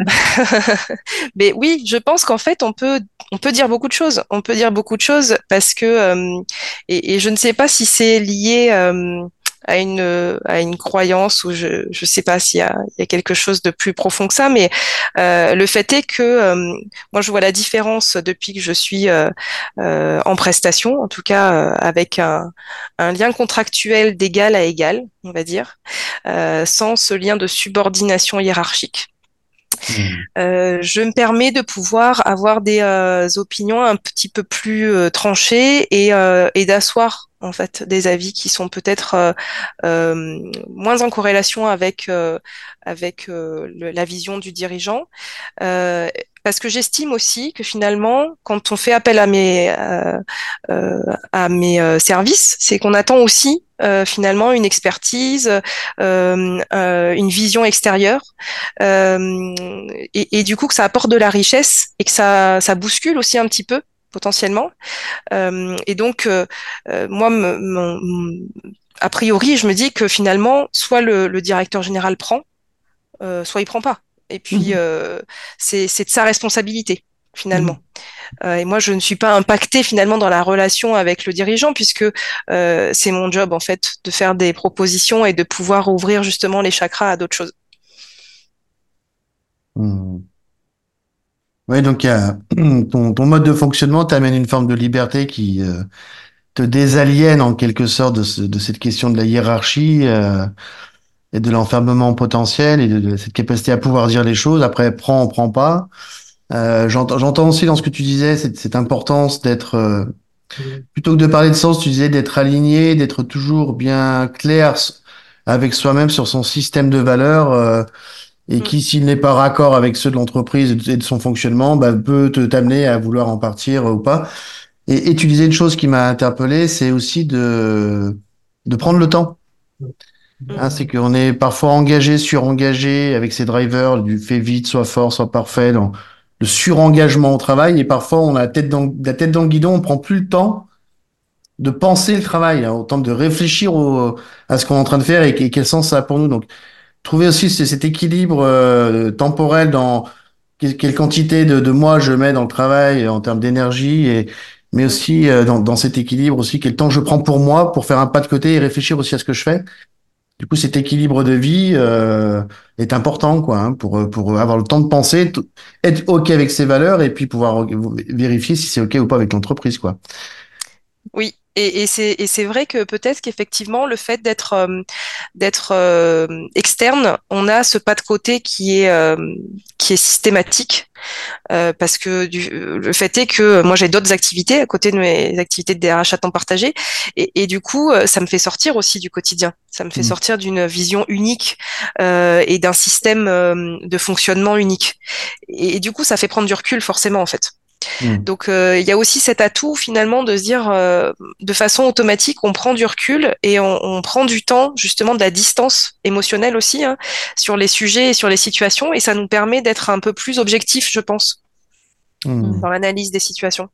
[laughs] Mais oui, je pense qu'en fait on peut on peut dire beaucoup de choses. On peut dire beaucoup de choses parce que euh, et, je ne sais pas si c'est lié euh, à une à une croyance ou je je sais pas s'il y a, il y a quelque chose de plus profond que ça, mais euh, le fait est que euh, moi je vois la différence depuis que je suis euh, euh en prestation, en tout cas euh, avec un, un lien contractuel d'égal à égal, on va dire, sans ce lien de subordination hiérarchique. Mmh. Euh, je me permets de pouvoir avoir des euh, opinions un petit peu plus euh, tranchées et, et d'asseoir en fait des avis qui sont peut-être moins en corrélation avec avec la vision du dirigeant. Parce que j'estime aussi que finalement, quand on fait appel à mes à mes services, c'est qu'on attend aussi euh, finalement une expertise, euh, euh, une vision extérieure, et, et, du coup que ça apporte de la richesse et que ça, ça bouscule aussi un petit peu potentiellement. et donc moi, a priori, je me dis que finalement, soit le, le directeur général prend, soit il prend pas. Et puis, mmh. c'est de sa responsabilité finalement. Mmh. Euh, et moi, je ne suis pas impactée finalement dans la relation avec le dirigeant puisque euh, c'est mon job en fait de faire des propositions et de pouvoir ouvrir justement les chakras à d'autres choses.
Hmm. Oui, donc [clears throat] a, ton, mode de fonctionnement t'amène une forme de liberté qui euh, te désaliène en quelque sorte de, ce- de cette question de la hiérarchie euh, et de l'enfermement potentiel et de, cette capacité à pouvoir dire les choses. Après, prends, prends pas. Euh, j'entends, aussi dans ce que tu disais cette, cette importance d'être euh, Plutôt que de parler de sens, tu disais d'être aligné, d'être toujours bien clair avec soi-même sur son système de valeurs euh, et
Mm.
qui, s'il n'est pas raccord avec ceux de l'entreprise et de son fonctionnement, bah, peut te t'amener à vouloir en partir euh, ou pas. Et, et tu disais une chose qui m'a interpellé, c'est aussi de de prendre le temps. Hein, c'est qu'on est parfois engagé, surengagé avec ses drivers, du fait vite, soit fort, soit parfait, dans le surengagement au travail. Et parfois, on a la tête dans, la tête dans le guidon, on prend plus le temps de penser le travail, hein, autant de réfléchir au, à ce qu'on est en train de faire et, et quel sens ça a pour nous. Donc, trouver aussi ce- cet équilibre euh, temporel dans quelle, quantité de, de moi je mets dans le travail en termes d'énergie et mais aussi euh, dans, dans cet équilibre aussi quel temps je prends pour moi pour faire un pas de côté et réfléchir aussi à ce que je fais. Du coup, cet équilibre de vie euh, est important, quoi, hein, pour pour avoir le temps de penser, être ok avec ses valeurs et puis pouvoir vérifier si c'est ok ou pas avec l'entreprise, quoi.
Oui, et, et c'est et c'est vrai que peut-être qu'effectivement le fait d'être euh, d'être euh, externe, on a ce pas de côté qui est euh, qui est systématique euh, parce que du, le fait est que moi j'ai d'autres activités à côté de mes activités de DRH à temps partagé et, et du coup euh, ça me fait sortir aussi du quotidien, ça me fait
Mm.
sortir d'une vision unique euh, et d'un système euh, de fonctionnement unique et, et du coup ça fait prendre du recul forcément en fait.
Mm.
Donc euh, il y a aussi cet atout finalement de se dire euh, de façon automatique on prend du recul et on, on prend du temps justement de la distance émotionnelle aussi hein, sur les sujets et sur les situations et ça nous permet d'être un peu plus objectif je pense
Mm.
dans l'analyse des situations.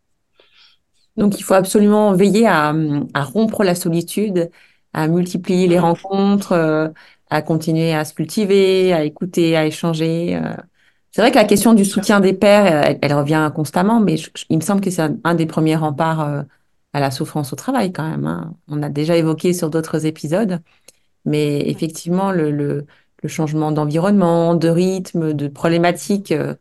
Donc, il faut absolument veiller à, à rompre la solitude, à multiplier les
Mm.
rencontres, euh, à continuer à se cultiver, à écouter, à échanger. C'est vrai que la question du soutien des euh, elle, elle revient constamment, mais je- je- il me semble que c'est un, un des premiers remparts euh, à la souffrance au travail quand même. hein. On a déjà évoqué sur d'autres épisodes, mais effectivement, le, le, le changement d'environnement, de rythme, de problématiques euh,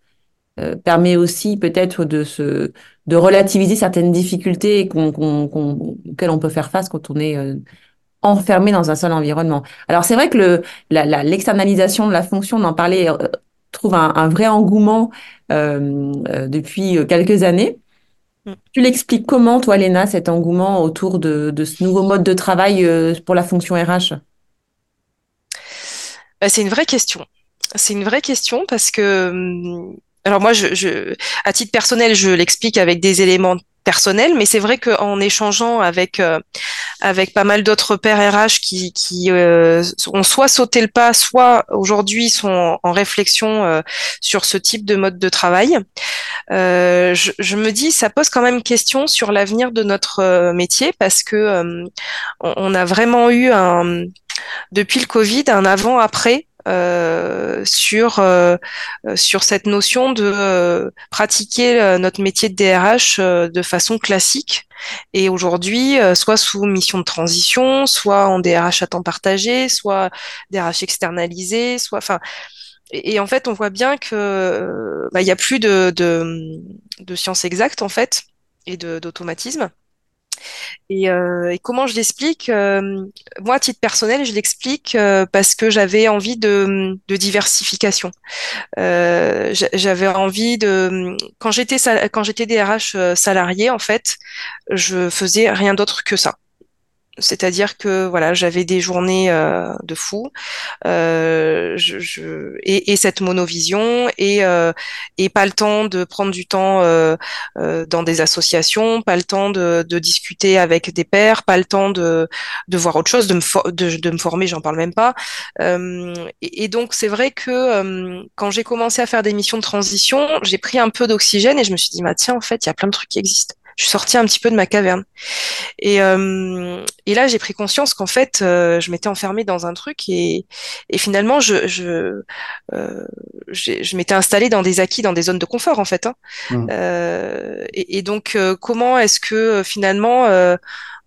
euh, permet aussi peut-être de se de relativiser certaines difficultés qu'on, qu'on, qu'on- auxquelles on peut faire face quand on est enfermé dans un seul environnement. Alors c'est vrai que le, la, la- l'externalisation de la fonction, on en parlait, euh, trouve un, un vrai engouement euh, euh, depuis euh, quelques années.
Mm.
Tu l'expliques comment, toi, Léna, cet engouement autour de, de ce nouveau mode de travail pour la fonction RH?
Bah, c'est une vraie question. C'est une vraie question parce que, hum, alors moi, je, je, à titre personnel, je l'explique avec des éléments personnels, mais c'est vrai qu'en échangeant avec avec pas mal d'autres pairs RH qui qui euh, ont soit sauté le pas, soit aujourd'hui sont en, réflexion euh, sur ce type de mode de travail, euh, je, je me dis ça pose quand même question sur l'avenir de notre euh, métier parce que euh, on, on a vraiment eu un depuis le Covid un avant-après sur euh, euh, sur cette notion de euh, pratiquer euh, notre métier de DRH euh, de façon classique et aujourd'hui euh, soit sous mission de transition, soit en DRH à temps partagé, soit DRH externalisé, soit enfin et, en fait on voit bien que euh, bah, il y a plus de, de de sciences exactes en fait et d'automatisme. Et, euh, et comment je l'explique euh, Moi, à titre personnel, je l'explique euh, parce que j'avais envie de, de diversification. Euh, j'a- j'avais envie de quand j'étais quand j'étais DRH salarié, en fait, je faisais rien d'autre que ça. C'est-à-dire que voilà, j'avais des journées euh, de fou, euh, et, et cette monovision, et, euh, et pas le temps de prendre du temps dans des associations, pas le temps de, discuter avec des pairs, pas le temps de, de voir autre chose, de me, de, de me former, j'en parle même pas. Et, et donc c'est vrai que quand j'ai commencé à faire des missions de transition, j'ai pris un peu d'oxygène et je me suis dit, bah tiens, en fait, il y a plein de trucs qui existent. Je suis sortie un petit peu de ma caverne. Et, euh, et là, j'ai pris conscience qu'en fait, euh, je m'étais enfermée dans un truc et, et finalement, je, je, euh, je m'étais installée dans des acquis, dans des zones de confort, en fait. hein.
Mm.
Euh, et, et donc, euh, comment est-ce que euh, finalement, euh,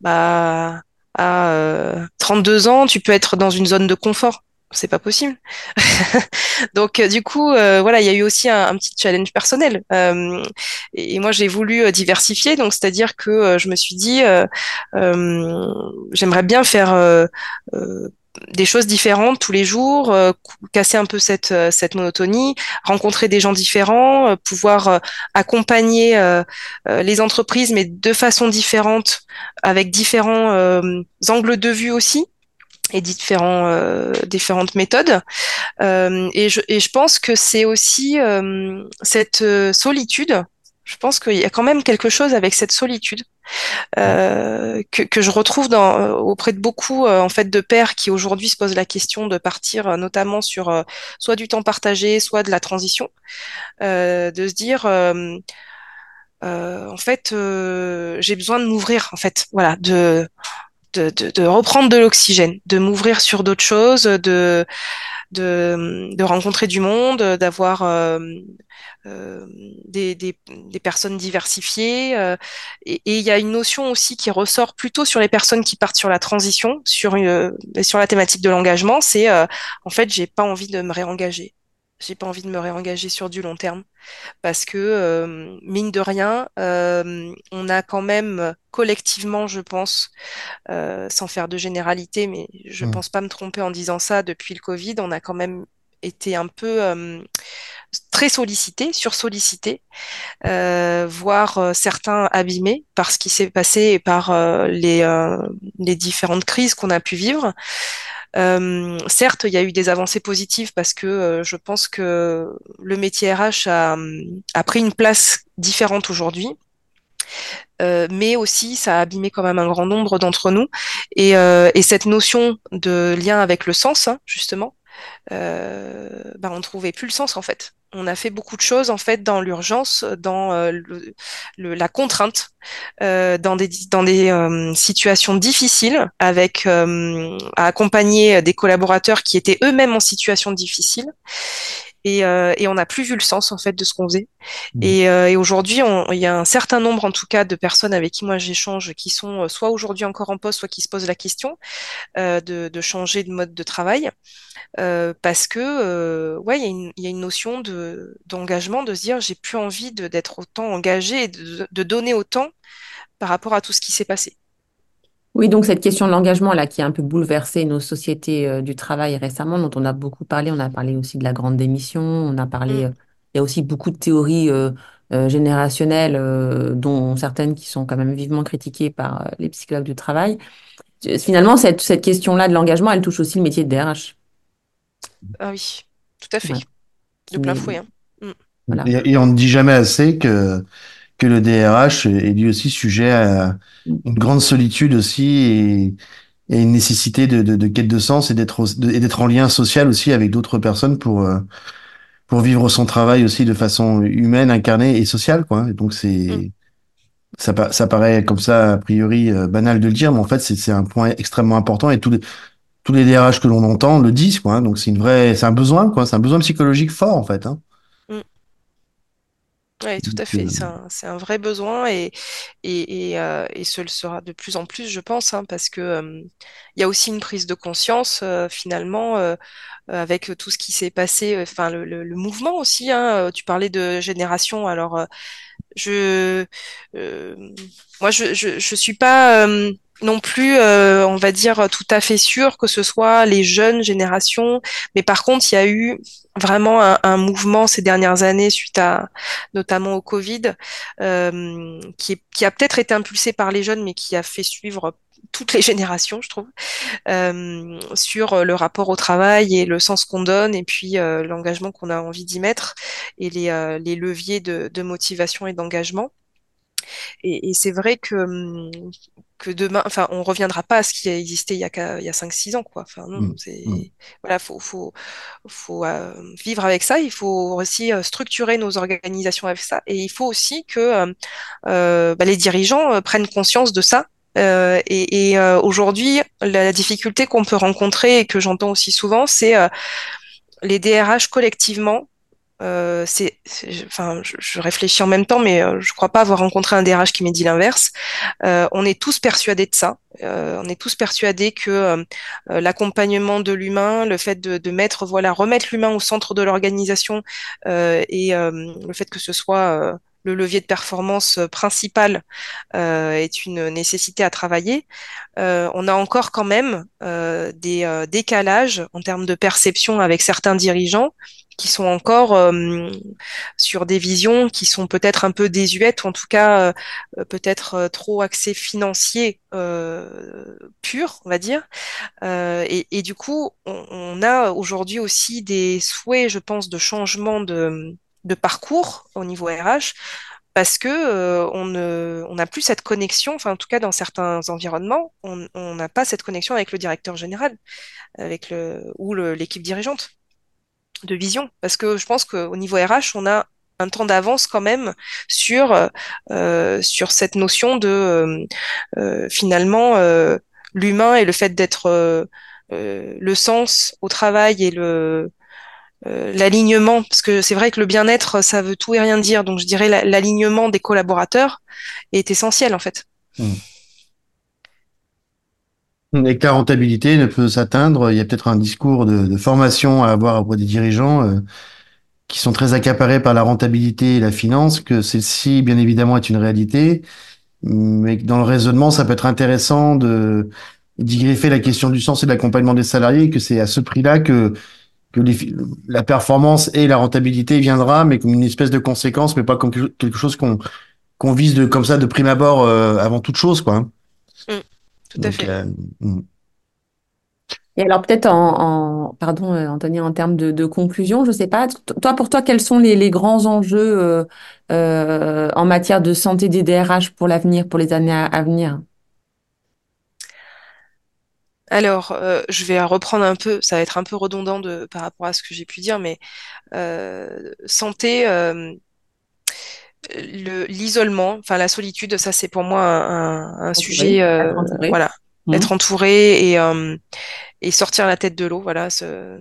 bah, à euh, 32 ans, tu peux être dans une zone de confort? C'est pas possible. [laughs] Donc du coup, voilà, il y a eu aussi un, petit challenge personnel. Et, et, moi, j'ai voulu diversifier, donc c'est-à-dire que je me suis dit, j'aimerais bien faire des choses différentes tous les jours, euh, casser un peu cette, euh, monotonie, rencontrer des gens différents, euh, pouvoir accompagner les entreprises, mais de façon différente, avec différents angles de vue aussi et différents, différentes méthodes. et, je, et je pense que c'est aussi cette solitude. Je pense qu'il y a quand même quelque chose avec cette solitude euh, que, que, je retrouve dans, euh, auprès de beaucoup euh, en fait de pères qui aujourd'hui se posent la question de partir euh, notamment sur soit du temps partagé, soit de la transition, de se dire en fait j'ai besoin de m'ouvrir en fait, voilà, de de, reprendre de l'oxygène, de m'ouvrir sur d'autres choses, de rencontrer du monde, d'avoir euh, euh, des, personnes diversifiées. Euh, et il y a une notion aussi qui ressort plutôt sur les personnes qui partent sur la transition, sur, sur la thématique de l'engagement, c'est en fait, j'ai pas envie de me réengager. J'ai pas envie de me réengager sur du long terme parce que mine de rien, on a quand même collectivement, je pense, sans faire de généralité, mais je mmh. pense pas me tromper en disant ça. Depuis le Covid, on a quand même été un peu très sollicité, sursollicité, euh, voire certains abîmés par ce qui s'est passé et par les, les différentes crises qu'on a pu vivre. Euh, certes, il y a eu des avancées positives parce que euh, je pense que le métier RH a, pris une place différente aujourd'hui. Euh, mais aussi ça a abîmé quand même un grand nombre d'entre nous et, et, cette notion de lien avec le sens hein, justement euh, bah, on trouvait plus le sens en fait on a fait beaucoup de choses en fait dans l'urgence, dans euh, le, la contrainte, euh, dans des, dans des euh, situations difficiles, avec à accompagner des collaborateurs qui étaient eux-mêmes en situation difficile. Et, et on n'a plus vu le sens en fait de ce qu'on faisait. Mmh. Et, et aujourd'hui, il y a un certain nombre, en tout cas, de personnes avec qui moi j'échange, qui sont soit aujourd'hui encore en poste, soit qui se posent la question de, de changer de mode de travail. Euh, parce que euh, ouais, il y, y, a une notion de d'engagement, de se dire j'ai plus envie d'être autant engagé et de, de, donner autant par rapport à tout ce qui s'est passé.
Oui, donc cette question de l'engagement là qui a un peu bouleversé nos sociétés euh, du travail récemment, dont on a beaucoup parlé, on a parlé aussi de la grande démission, on a parlé, mm. il y a aussi beaucoup de théories générationnelles, dont certaines qui sont quand même vivement critiquées par les psychologues du travail. Finalement, cette, cette question-là de l'engagement, elle touche aussi le métier de DRH.
Ah oui, tout à fait. De plein fouet. Hein.
Mm. Et, on ne dit jamais assez que, que le DRH est lui aussi sujet à une grande solitude aussi et, et une nécessité de, de, de, quête de sens et d'être en lien social aussi avec d'autres personnes pour euh, pour vivre son travail aussi de façon humaine, incarnée et sociale quoi. Et donc c'est mm. ça, ça paraît comme ça a priori euh, banal de le dire, mais en fait c'est un point extrêmement important et tous les tous les DRH que l'on entend le disent, quoi. Hein. donc c'est une vraie, c'est un besoin, quoi. C'est un besoin psychologique fort, en fait. Hein.
Oui, tout à fait. Euh, c'est un, vrai besoin et, et, euh, et, ce le sera de plus en plus, je pense, hein, parce que euh, il y a aussi une prise de conscience finalement avec tout ce qui s'est passé, enfin le, le, mouvement aussi. Hein, tu parlais de génération, alors je, moi je, je, je suis pas non plus, euh, on va dire, tout à fait sûr que ce soit les jeunes générations. Mais par contre, il y a eu vraiment un, mouvement ces dernières années suite à notamment au Covid, euh, qui, qui, a peut-être été impulsé par les jeunes, mais qui a fait suivre toutes les [laughs] générations, je trouve, euh, sur le rapport au travail et le sens qu'on donne, et puis l'engagement qu'on a envie d'y mettre, et les, les leviers de, motivation et d'engagement. Et, et c'est vrai que, hum, que demain, enfin, on reviendra pas à ce qui a existé il y a, il y a 5-6 ans, quoi. Enfin, non, mmh. c'est, mmh. voilà, faut, faut, faut euh, vivre avec ça. Il faut aussi euh, structurer nos organisations avec ça. Et il faut aussi que euh, euh bah, les dirigeants prennent conscience de ça. et, et aujourd'hui, la, la, difficulté qu'on peut rencontrer et que j'entends aussi souvent, c'est les DRH collectivement euh, c'est, enfin, je, je, réfléchis en même temps, mais euh, je crois pas avoir rencontré un DRH qui m'ait dit l'inverse. Euh, on est tous persuadés de ça. Euh, on est tous persuadés que euh, l'accompagnement de l'humain, le fait de, de, mettre, voilà, remettre l'humain au centre de l'organisation et le fait que ce soit le levier de performance principal est une nécessité à travailler. on a encore quand même des décalages en termes de perception avec certains dirigeants qui sont encore euh, sur des visions qui sont peut-être un peu désuètes ou en tout cas euh, peut-être euh, trop axées financiers euh, purs, on va dire. Et, et, du coup, on, on a aujourd'hui aussi des souhaits, je pense, de changement de, de parcours au niveau RH parce que euh, on n'a plus cette connexion, enfin en tout cas dans certains environnements, on n'a pas cette connexion avec le directeur général, avec le ou l'équipe dirigeante de vision. Parce que je pense qu'au niveau RH, on a un temps d'avance quand même sur, euh, sur cette notion de euh, euh finalement l'humain et le fait d'être le sens au travail et le l'alignement parce que c'est vrai que le bien-être ça veut tout et rien dire donc je dirais l'alignement des collaborateurs est essentiel en fait. Mmh.
Et que la rentabilité ne peut s'atteindre. Il y a peut-être un discours de, formation à avoir auprès des dirigeants euh, qui sont très accaparés par la rentabilité et la finance, que celle-ci, bien évidemment, est une réalité, mais dans le raisonnement, ça peut être intéressant de d'y greffer la question du sens et de l'accompagnement des salariés, que c'est à ce prix-là que la performance et la rentabilité viendra, mais comme une espèce de conséquence, mais pas comme quelque chose qu'on vise de comme ça de prime abord euh, avant toute chose, quoi.
Mmh. Tout à fait. Euh,
mm. Et alors peut-être en, pardon euh, Anthony, en termes de, conclusion, je sais pas, toi pour toi quels sont les, grands enjeux euh, en matière de santé des DRH pour l'avenir, pour les années à, venir?
Alors, je vais reprendre un peu, ça va être un peu redondant de, par rapport à ce que j'ai pu dire, mais santé, l'isolement, enfin la solitude, ça c'est pour moi un, un sujet, euh, voilà, mmh. être entouré et, euh, et sortir la tête de l'eau, voilà, ce,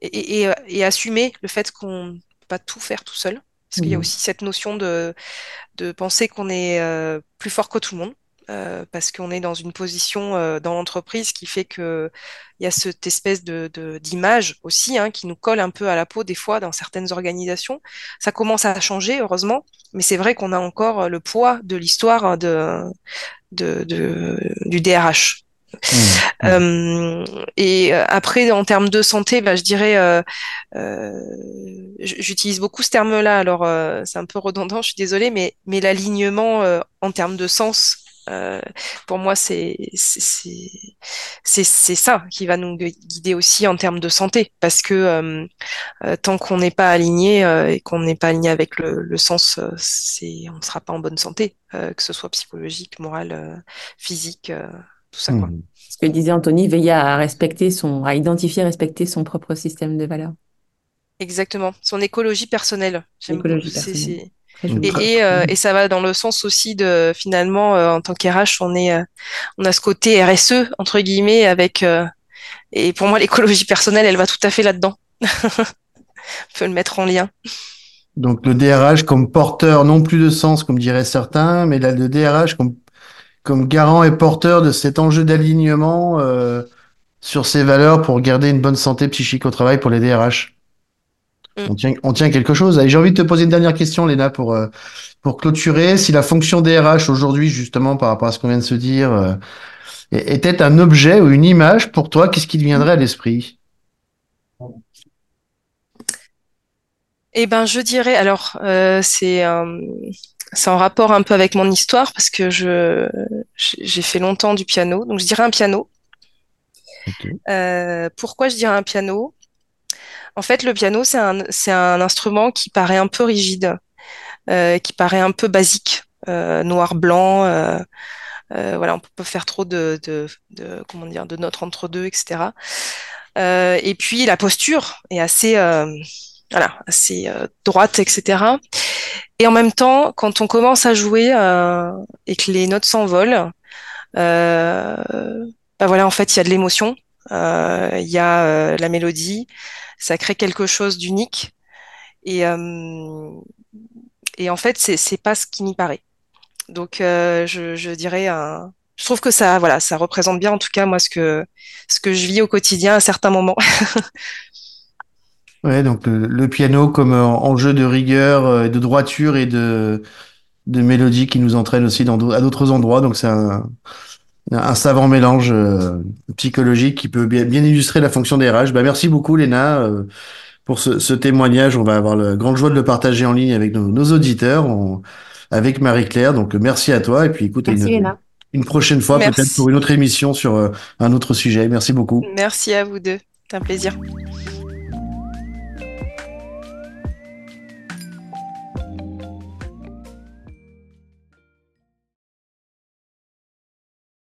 et, et, et, assumer le fait qu'on peut pas tout faire tout seul, parce qu'il y a mmh. aussi cette notion de, de penser qu'on est euh, plus fort que tout le monde. Euh, parce qu'on est dans une position euh, dans l'entreprise qui fait que il y a cette espèce de d'image aussi hein, qui nous colle un peu à la peau des fois dans certaines organisations. Ça commence à changer heureusement, mais c'est vrai qu'on a encore le poids de l'histoire de, de, de, du DRH. Mmh, mmh. Euh, et après, en termes de santé, bah, je dirais, euh, euh, j'utilise beaucoup ce terme-là. Alors, c'est un peu redondant, je suis désolée, mais mais l'alignement en termes de sens euh, pour moi, c'est ça qui va nous guider aussi en termes de santé, parce que euh, euh, tant qu'on n'est pas aligné et qu'on n'est pas aligné avec le, le sens, c'est on ne sera pas en bonne santé, que ce soit psychologique, morale, physique, tout ça. Quoi. Mmh.
Ce que disait Anthony, veiller à respecter son, à identifier, respecter son propre système de valeurs.
Exactement, son écologie personnelle. Écologie personnelle. Et, euh, et, ça va dans le sens aussi de finalement euh, en tant qu'RH on est euh, on a ce côté RSE entre guillemets avec et pour moi l'écologie personnelle elle va tout à fait là-dedans. [laughs] on peut le mettre en lien.
Donc le DRH comme porteur non plus de sens comme diraient certains, mais là, le DRH comme comme garant et porteur de cet enjeu d'alignement sur ces valeurs pour garder une bonne santé psychique au travail pour les DRH. Mm. On, tient, on tient quelque chose. J'ai envie de te poser une dernière question, Léna, pour, euh, pour clôturer. Si la fonction DRH aujourd'hui, justement, par rapport à ce qu'on vient de se dire, euh, était un objet ou une image pour toi, qu'est-ce qui te viendrait à l'esprit?
Eh ben, je dirais, alors, euh, c'est c'est en rapport un peu avec mon histoire parce que je j'ai fait longtemps du piano, donc je dirais un piano. pourquoi je dirais un piano? En fait, le piano, c'est un, instrument qui paraît un peu rigide, euh, qui paraît un peu basique, euh, noir-blanc. Euh, euh, voilà, on peut faire trop de, de, de, comment dire, de notes entre deux, etc. Et puis la posture est assez, voilà, assez droite, etc. Et en même temps, quand on commence à jouer et que les notes s'envolent, bah voilà, en fait, il y a de l'émotion, il y a la mélodie, ça crée quelque chose d'unique. Et, euh, et en fait, c'est pas ce qui n'y paraît. Donc, euh, je, je dirais je trouve que ça, voilà, ça représente bien, en tout cas, moi, ce que, ce que je vis au quotidien à certains moments. [laughs]
Ouais, donc le, piano comme euh, en, jeu de rigueur, euh, de droiture et de, de mélodie qui nous entraîne aussi dans, à d'autres endroits. Donc c'est un, un savant mélange euh, psychologique qui peut bien, bien illustrer la fonction des RH. Bah, merci beaucoup, Léna, euh, pour ce, ce témoignage. On va avoir la grande joie de le partager en ligne avec nos, nos auditeurs, on- avec Marie-Claire. Donc merci à toi. Et puis écoute,
Merci
une, une prochaine fois, peut-être pour une autre émission sur euh, un autre sujet. Merci beaucoup.
Merci à vous deux. C'est un plaisir.